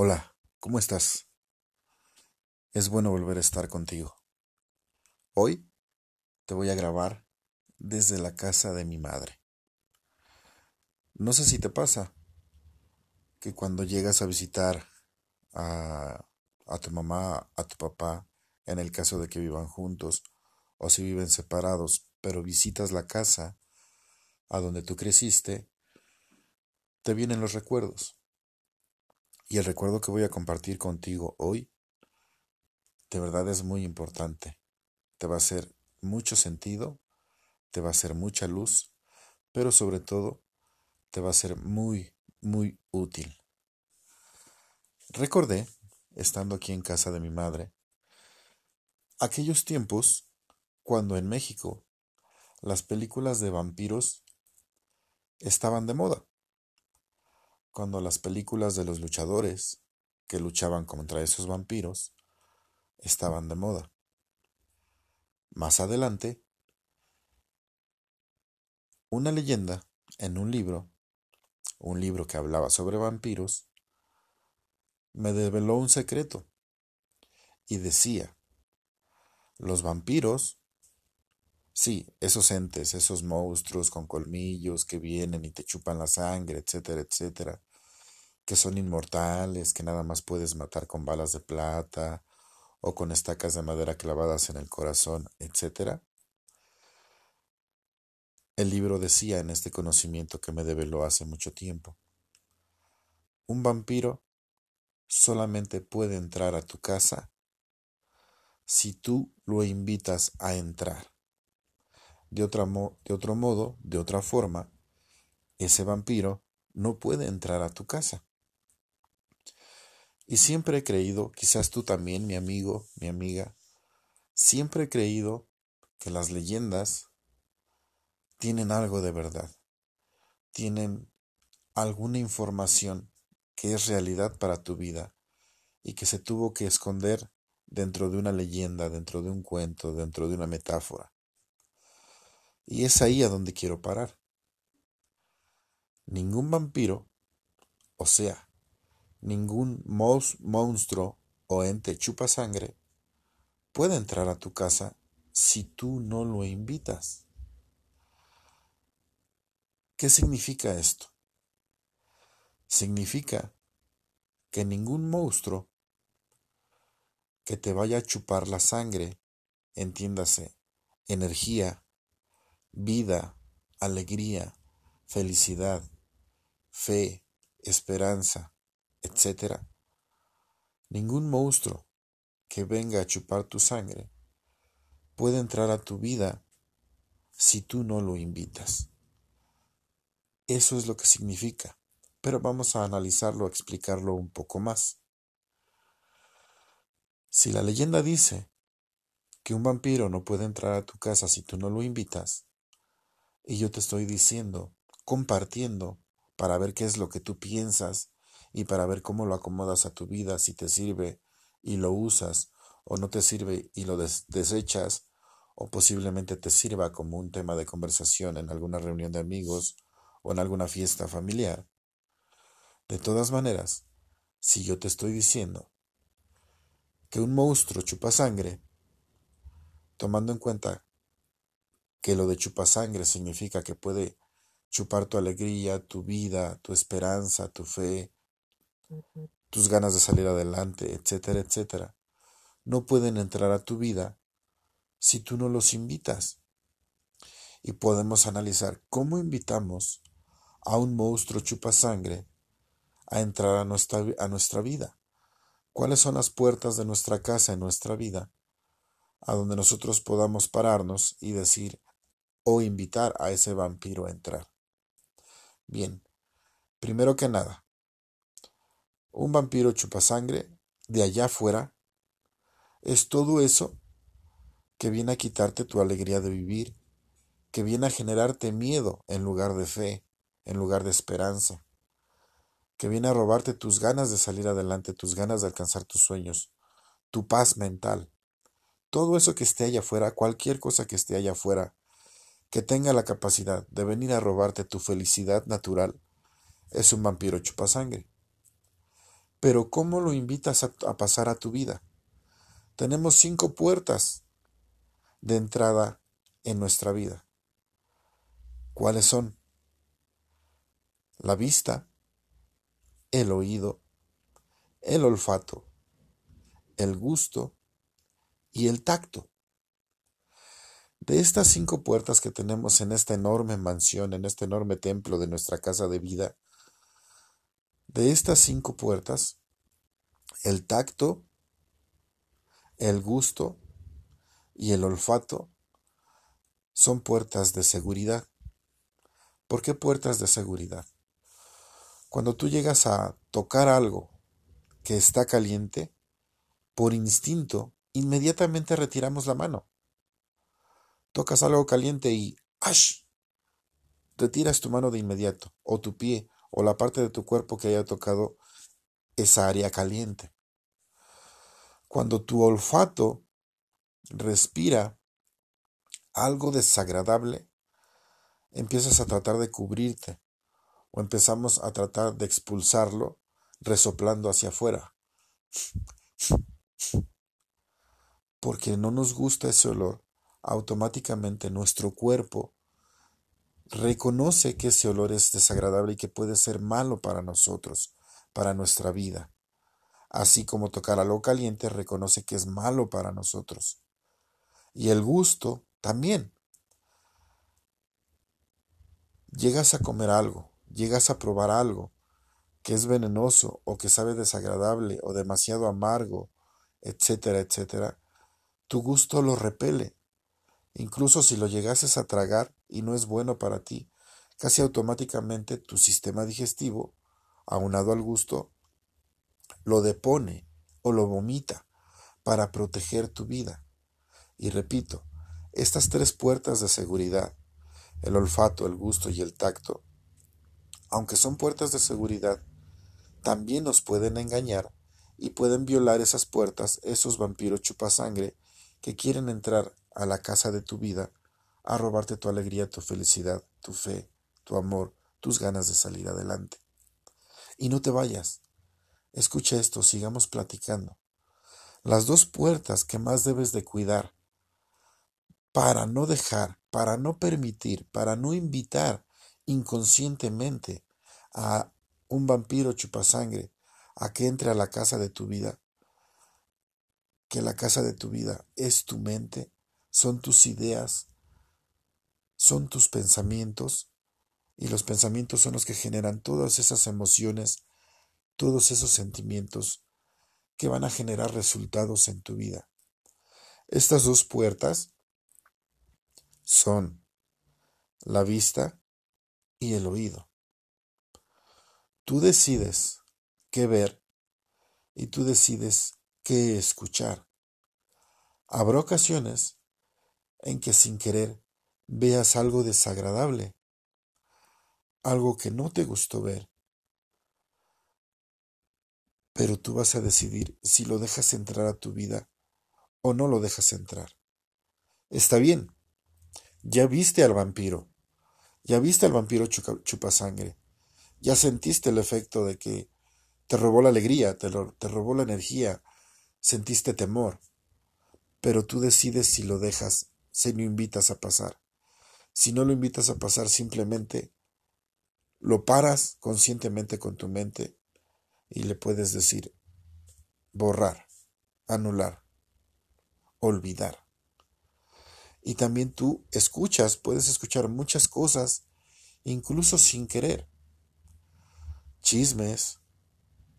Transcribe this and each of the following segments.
Hola, ¿cómo estás? Es bueno volver a estar contigo. Hoy te voy a grabar desde la casa de mi madre. No sé si te pasa que cuando llegas a visitar a, a tu mamá, a tu papá, en el caso de que vivan juntos o si viven separados, pero visitas la casa a donde tú creciste, te vienen los recuerdos y el recuerdo que voy a compartir contigo hoy, de verdad es muy importante. Te va a hacer mucho sentido, te va a hacer mucha luz, pero sobre todo te va a ser muy, muy útil. Recordé, estando aquí en casa de mi madre, aquellos tiempos cuando en México las películas de vampiros estaban de moda cuando las películas de los luchadores que luchaban contra esos vampiros estaban de moda. Más adelante, una leyenda en un libro, un libro que hablaba sobre vampiros, me develó un secreto y decía, los vampiros, sí, esos entes, esos monstruos con colmillos que vienen y te chupan la sangre, etcétera, etcétera, que son inmortales, que nada más puedes matar con balas de plata o con estacas de madera clavadas en el corazón, etc. El libro decía en este conocimiento que me develó hace mucho tiempo, un vampiro solamente puede entrar a tu casa si tú lo invitas a entrar. De, otra de otro modo, de otra forma, ese vampiro no puede entrar a tu casa. Y siempre he creído, quizás tú también, mi amigo, mi amiga, siempre he creído que las leyendas tienen algo de verdad, tienen alguna información que es realidad para tu vida y que se tuvo que esconder dentro de una leyenda, dentro de un cuento, dentro de una metáfora. Y es ahí a donde quiero parar. Ningún vampiro, o sea, ningún monstruo o ente chupa sangre puede entrar a tu casa si tú no lo invitas. ¿Qué significa esto? Significa que ningún monstruo que te vaya a chupar la sangre, entiéndase, energía, vida, alegría, felicidad, fe, esperanza, etc. Ningún monstruo que venga a chupar tu sangre puede entrar a tu vida si tú no lo invitas. Eso es lo que significa, pero vamos a analizarlo, a explicarlo un poco más. Si la leyenda dice que un vampiro no puede entrar a tu casa si tú no lo invitas, y yo te estoy diciendo, compartiendo, para ver qué es lo que tú piensas y para ver cómo lo acomodas a tu vida, si te sirve y lo usas o no te sirve y lo desechas o posiblemente te sirva como un tema de conversación en alguna reunión de amigos o en alguna fiesta familiar. De todas maneras, si yo te estoy diciendo que un monstruo chupa sangre, tomando en cuenta que lo de chupa sangre significa que puede chupar tu alegría, tu vida, tu esperanza, tu fe, tus ganas de salir adelante, etcétera, etcétera, no pueden entrar a tu vida si tú no los invitas. Y podemos analizar cómo invitamos a un monstruo chupa sangre a entrar a nuestra, a nuestra vida. ¿Cuáles son las puertas de nuestra casa en nuestra vida a donde nosotros podamos pararnos y decir o invitar a ese vampiro a entrar? Bien, primero que nada, un vampiro chupasangre de allá afuera es todo eso que viene a quitarte tu alegría de vivir, que viene a generarte miedo en lugar de fe, en lugar de esperanza, que viene a robarte tus ganas de salir adelante, tus ganas de alcanzar tus sueños, tu paz mental. Todo eso que esté allá afuera, cualquier cosa que esté allá afuera, que tenga la capacidad de venir a robarte tu felicidad natural, es un vampiro chupasangre. Pero ¿cómo lo invitas a, pasar a tu vida? Tenemos cinco puertas de entrada en nuestra vida. ¿Cuáles son? La vista, el oído, el olfato, el gusto y el tacto. De estas cinco puertas que tenemos en esta enorme mansión, en este enorme templo de nuestra casa de vida, de estas cinco puertas, el tacto, el gusto y el olfato son puertas de seguridad. ¿Por qué puertas de seguridad? Cuando tú llegas a tocar algo que está caliente, por instinto, inmediatamente retiramos la mano. Tocas algo caliente y ¡ash! Retiras tu mano de inmediato, o tu pie, o la parte de tu cuerpo que haya tocado esa área caliente. Cuando tu olfato respira algo desagradable, empiezas a tratar de cubrirte o empezamos a tratar de expulsarlo resoplando hacia afuera. Porque no nos gusta ese olor, automáticamente nuestro cuerpo reconoce que ese olor es desagradable y que puede ser malo para nosotros, para nuestra vida. Así como tocar algo caliente reconoce que es malo para nosotros. Y el gusto también. Llegas a comer algo, llegas a probar algo que es venenoso o que sabe desagradable o demasiado amargo, etcétera, etcétera, tu gusto lo repele. Incluso si lo llegases a tragar y no es bueno para ti, casi automáticamente tu sistema digestivo, aunado al gusto, lo depone o lo vomita para proteger tu vida. Y repito, estas tres puertas de seguridad, el olfato, el gusto y el tacto, aunque son puertas de seguridad, también nos pueden engañar y pueden violar esas puertas esos vampiros chupasangre que quieren entrar a la casa de tu vida a robarte tu alegría, tu felicidad, tu fe, tu amor, tus ganas de salir adelante. Y no te vayas. Escucha esto, sigamos platicando. Las dos puertas que más debes de cuidar para no dejar, para no permitir, para no invitar inconscientemente a un vampiro chupasangre a que entre a la casa de tu vida, que la casa de tu vida es tu mente, son tus ideas, son tus pensamientos, y los pensamientos son los que generan todas esas emociones, todos esos sentimientos que van a generar resultados en tu vida. Estas dos puertas son la vista y el oído. Tú decides qué ver y tú decides qué escuchar. Habrá ocasiones en que sin querer veas algo desagradable, algo que no te gustó ver, pero tú vas a decidir si lo dejas entrar a tu vida o no lo dejas entrar. Está bien, ya viste al vampiro, ya viste al vampiro chupa, sangre, ya sentiste el efecto de que te robó la alegría, te, te robó la energía, sentiste temor, pero tú decides si lo dejas, si lo invitas a pasar. Si no lo invitas a pasar, simplemente lo paras conscientemente con tu mente y le puedes decir borrar, anular, olvidar. Y también tú escuchas, puedes escuchar muchas cosas, incluso sin querer. Chismes,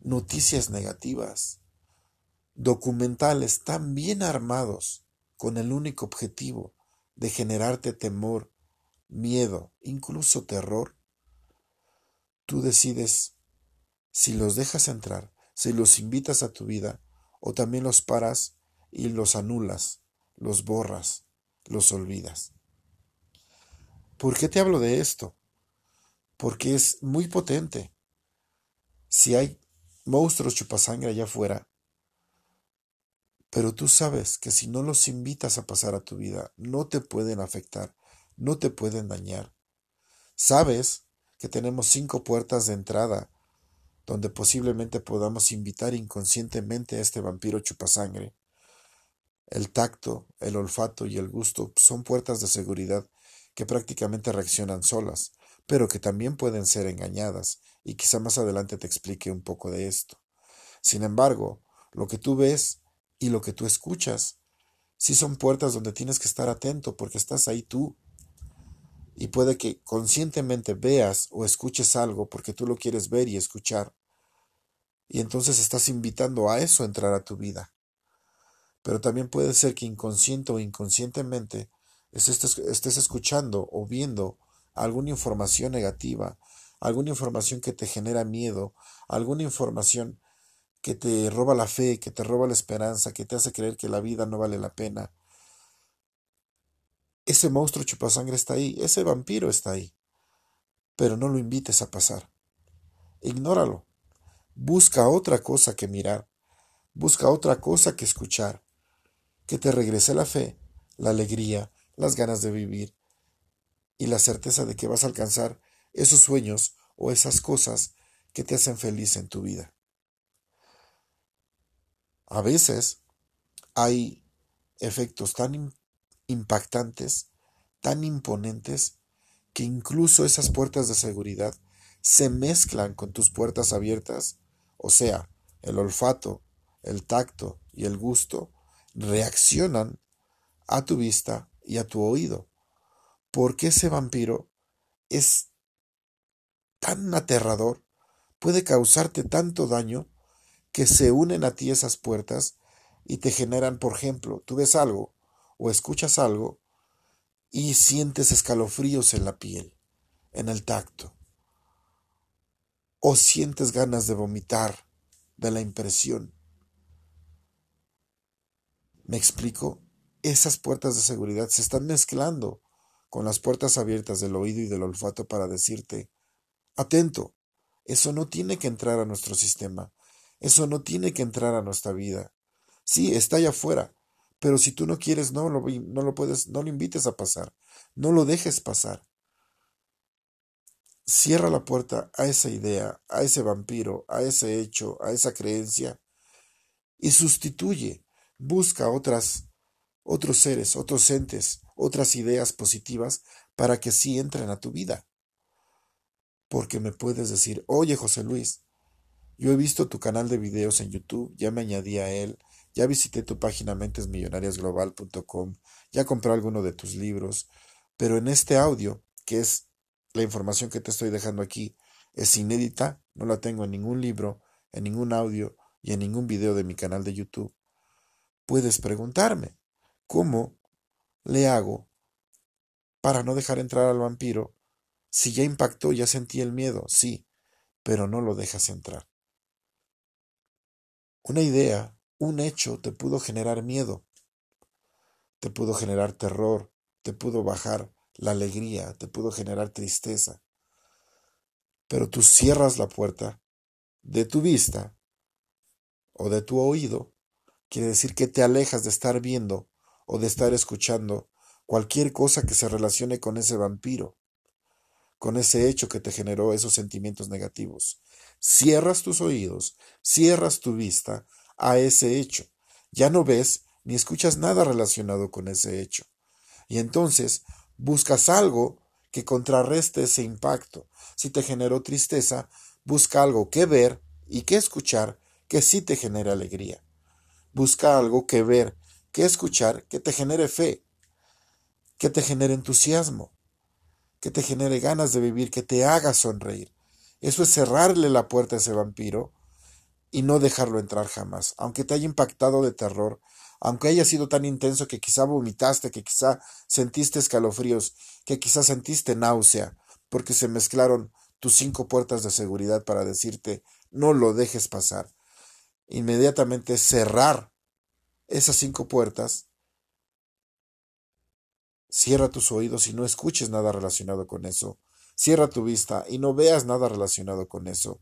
noticias negativas, documentales tan bien armados con el único objetivo de generarte temor, miedo, incluso terror. Tú decides si los dejas entrar, si los invitas a tu vida o también los paras y los anulas, los borras los olvidas. ¿Por qué te hablo de esto? Porque es muy potente. Si hay monstruos chupasangre allá afuera, pero tú sabes que si no los invitas a pasar a tu vida, no te pueden afectar, no te pueden dañar. Sabes que tenemos cinco puertas de entrada donde posiblemente podamos invitar inconscientemente a este vampiro chupasangre. El tacto, el olfato y el gusto son puertas de seguridad que prácticamente reaccionan solas, pero que también pueden ser engañadas, y quizá más adelante te explique un poco de esto. Sin embargo, lo que tú ves y lo que tú escuchas, sí son puertas donde tienes que estar atento porque estás ahí tú. Y puede que conscientemente veas o escuches algo porque tú lo quieres ver y escuchar. Y entonces estás invitando a eso a entrar a tu vida. Pero también puede ser que inconsciente o inconscientemente estés, estés escuchando o viendo alguna información negativa, alguna información que te genera miedo, alguna información que te roba la fe, que te roba la esperanza, que te hace creer que la vida no vale la pena. Ese monstruo chupasangre está ahí, ese vampiro está ahí. Pero no lo invites a pasar. Ignóralo. Busca otra cosa que mirar. Busca otra cosa que escuchar. Que te regrese la fe, la alegría, las ganas de vivir, y la certeza de que vas a alcanzar esos sueños o esas cosas que te hacen feliz en tu vida. A veces hay efectos tan impactantes, tan imponentes, que incluso esas puertas de seguridad se mezclan con tus puertas abiertas, o sea, el olfato, el tacto y el gusto reaccionan a tu vista y a tu oído. Porque ese vampiro es tan aterrador, puede causarte tanto daño, que se unen a ti esas puertas y te generan, por ejemplo, tú ves algo o escuchas algo y sientes escalofríos en la piel, en el tacto, o sientes ganas de vomitar de la impresión. ¿Me explico? Esas puertas de seguridad se están mezclando con las puertas abiertas del oído y del olfato para decirte, atento, eso no tiene que entrar a nuestro sistema, eso no tiene que entrar a nuestra vida. Sí, está allá afuera, pero si tú no quieres, no lo, no lo puedes, no lo invites a pasar, no lo dejes pasar. Cierra la puerta a esa idea, a ese vampiro, a ese hecho, a esa creencia y sustituye, busca otras, otros seres, otros entes, otras ideas positivas para que sí entren a tu vida. Porque me puedes decir, oye José Luis, yo he visto tu canal de videos en YouTube, ya me añadí a él, ya visité tu página mentesmillonariasglobal.com, ya compré alguno de tus libros, pero en este audio, que es la información que te estoy dejando aquí, es inédita, no la tengo en ningún libro, en ningún audio y en ningún video de mi canal de YouTube. Puedes preguntarme, ¿cómo le hago para no dejar entrar al vampiro? Si ya impactó, ya sentí el miedo, sí, pero no lo dejas entrar. Una idea, un hecho te pudo generar miedo, te pudo generar terror, te pudo bajar la alegría, te pudo generar tristeza. Pero tú cierras la puerta de tu vista o de tu oído, quiere decir que te alejas de estar viendo o de estar escuchando cualquier cosa que se relacione con ese vampiro, con ese hecho que te generó esos sentimientos negativos. Cierras tus oídos, cierras tu vista a ese hecho. Ya no ves ni escuchas nada relacionado con ese hecho. Y entonces buscas algo que contrarreste ese impacto. Si te generó tristeza, busca algo que ver y que escuchar que sí te genere alegría. Busca algo que ver que escuchar que te genere fe, que te genere entusiasmo, que te genere ganas de vivir, que te haga sonreír. Eso es cerrarle la puerta a ese vampiro y no dejarlo entrar jamás, aunque te haya impactado de terror, aunque haya sido tan intenso que quizá vomitaste, que quizá sentiste escalofríos, que quizá sentiste náusea, porque se mezclaron tus cinco puertas de seguridad para decirte no lo dejes pasar. Inmediatamente cerrar esas cinco puertas, cierra tus oídos y no escuches nada relacionado con eso. Cierra tu vista y no veas nada relacionado con eso.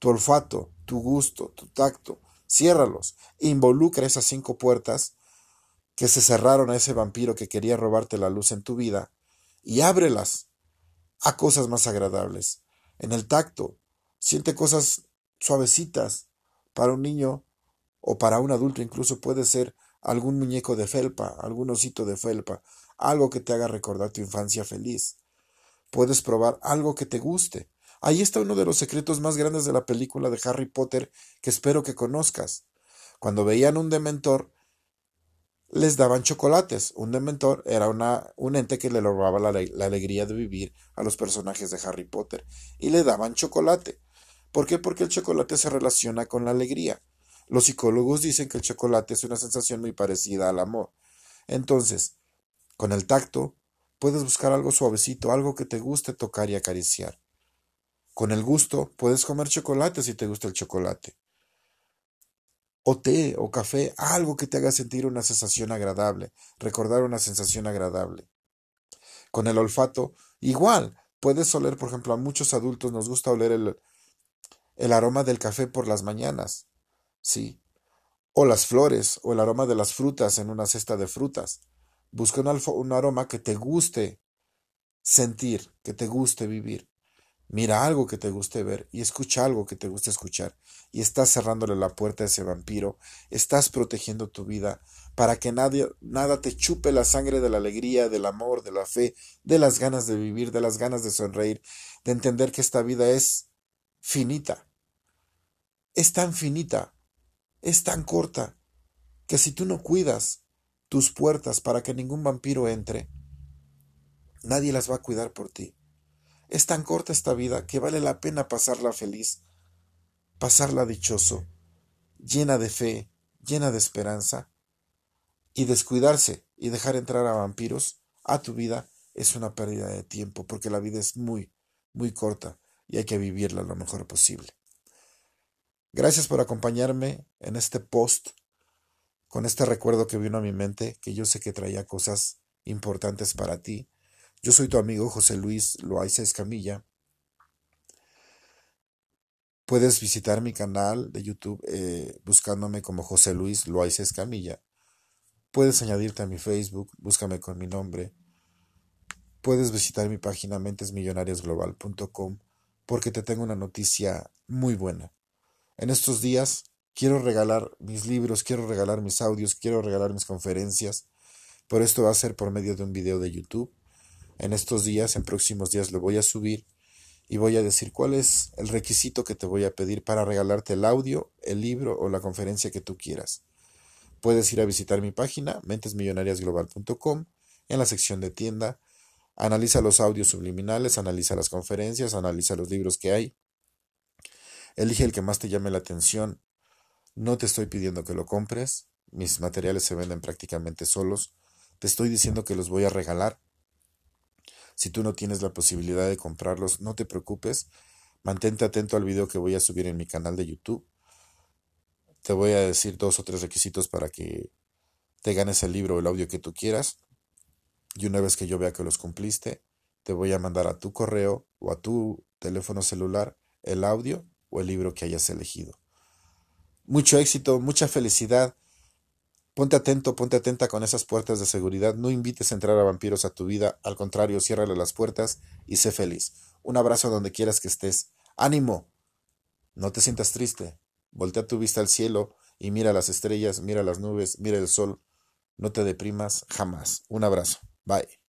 Tu olfato, tu gusto, tu tacto, ciérralos. Involucra esas cinco puertas que se cerraron a ese vampiro que quería robarte la luz en tu vida y ábrelas a cosas más agradables. En el tacto, siente cosas suavecitas. Para un niño o para un adulto incluso puede ser algún muñeco de felpa, algún osito de felpa, algo que te haga recordar tu infancia feliz. Puedes probar algo que te guste. Ahí está uno de los secretos más grandes de la película de Harry Potter que espero que conozcas. Cuando veían un dementor, les daban chocolates. Un dementor era un ente que le robaba la, la, alegría de vivir a los personajes de Harry Potter. Y le daban chocolate. ¿Por qué? Porque el chocolate se relaciona con la alegría. Los psicólogos dicen que el chocolate es una sensación muy parecida al amor. Entonces, con el tacto, puedes buscar algo suavecito, algo que te guste tocar y acariciar. Con el gusto, puedes comer chocolate si te gusta el chocolate o té o café, algo que te haga sentir una sensación agradable, recordar una sensación agradable. Con el olfato, igual, puedes oler, por ejemplo, a muchos adultos nos gusta oler el, el aroma del café por las mañanas, sí, o las flores, o el aroma de las frutas en una cesta de frutas. Busca un, un aroma que te guste sentir, que te guste vivir. Mira algo que te guste ver y escucha algo que te guste escuchar y estás cerrándole la puerta a ese vampiro, estás protegiendo tu vida para que nadie, nada te chupe la sangre de la alegría, del amor, de la fe, de las ganas de vivir, de las ganas de sonreír, de entender que esta vida es finita. Es tan finita, es tan corta, que si tú no cuidas tus puertas para que ningún vampiro entre, nadie las va a cuidar por ti. Es tan corta esta vida que vale la pena pasarla feliz, pasarla dichoso, llena de fe, llena de esperanza, y descuidarse y dejar entrar a vampiros a tu vida es una pérdida de tiempo, porque la vida es muy, muy corta y hay que vivirla lo mejor posible. Gracias por acompañarme en este post con este recuerdo que vino a mi mente, que yo sé que traía cosas importantes para ti yo soy tu amigo José Luis Loaiza Escamilla. Puedes visitar mi canal de YouTube eh, buscándome como José Luis Loaiza Escamilla. Puedes añadirte a mi Facebook, búscame con mi nombre. Puedes visitar mi página mentesmillonariasglobal.com porque te tengo una noticia muy buena. En estos días quiero regalar mis libros, quiero regalar mis audios, quiero regalar mis conferencias, pero esto va a ser por medio de un video de YouTube en estos días, en próximos días lo voy a subir y voy a decir cuál es el requisito que te voy a pedir para regalarte el audio, el libro o la conferencia que tú quieras. Puedes ir a visitar mi página mentesmillonariasglobal.com en la sección de tienda. Analiza los audios subliminales, analiza las conferencias, analiza los libros que hay. Elige el que más te llame la atención. No te estoy pidiendo que lo compres. Mis materiales se venden prácticamente solos. Te estoy diciendo que los voy a regalar si tú no tienes la posibilidad de comprarlos, no te preocupes. Mantente atento al video que voy a subir en mi canal de YouTube. Te voy a decir dos o tres requisitos para que te ganes el libro o el audio que tú quieras. Y una vez que yo vea que los cumpliste, te voy a mandar a tu correo o a tu teléfono celular el audio o el libro que hayas elegido. Mucho éxito, mucha felicidad Ponte atento, ponte atenta con esas puertas de seguridad. No invites a entrar a vampiros a tu vida. Al contrario, ciérrale las puertas y sé feliz. Un abrazo donde quieras que estés. ¡Ánimo! No te sientas triste. Voltea tu vista al cielo y mira las estrellas, mira las nubes, mira el sol. No te deprimas jamás. Un abrazo. Bye.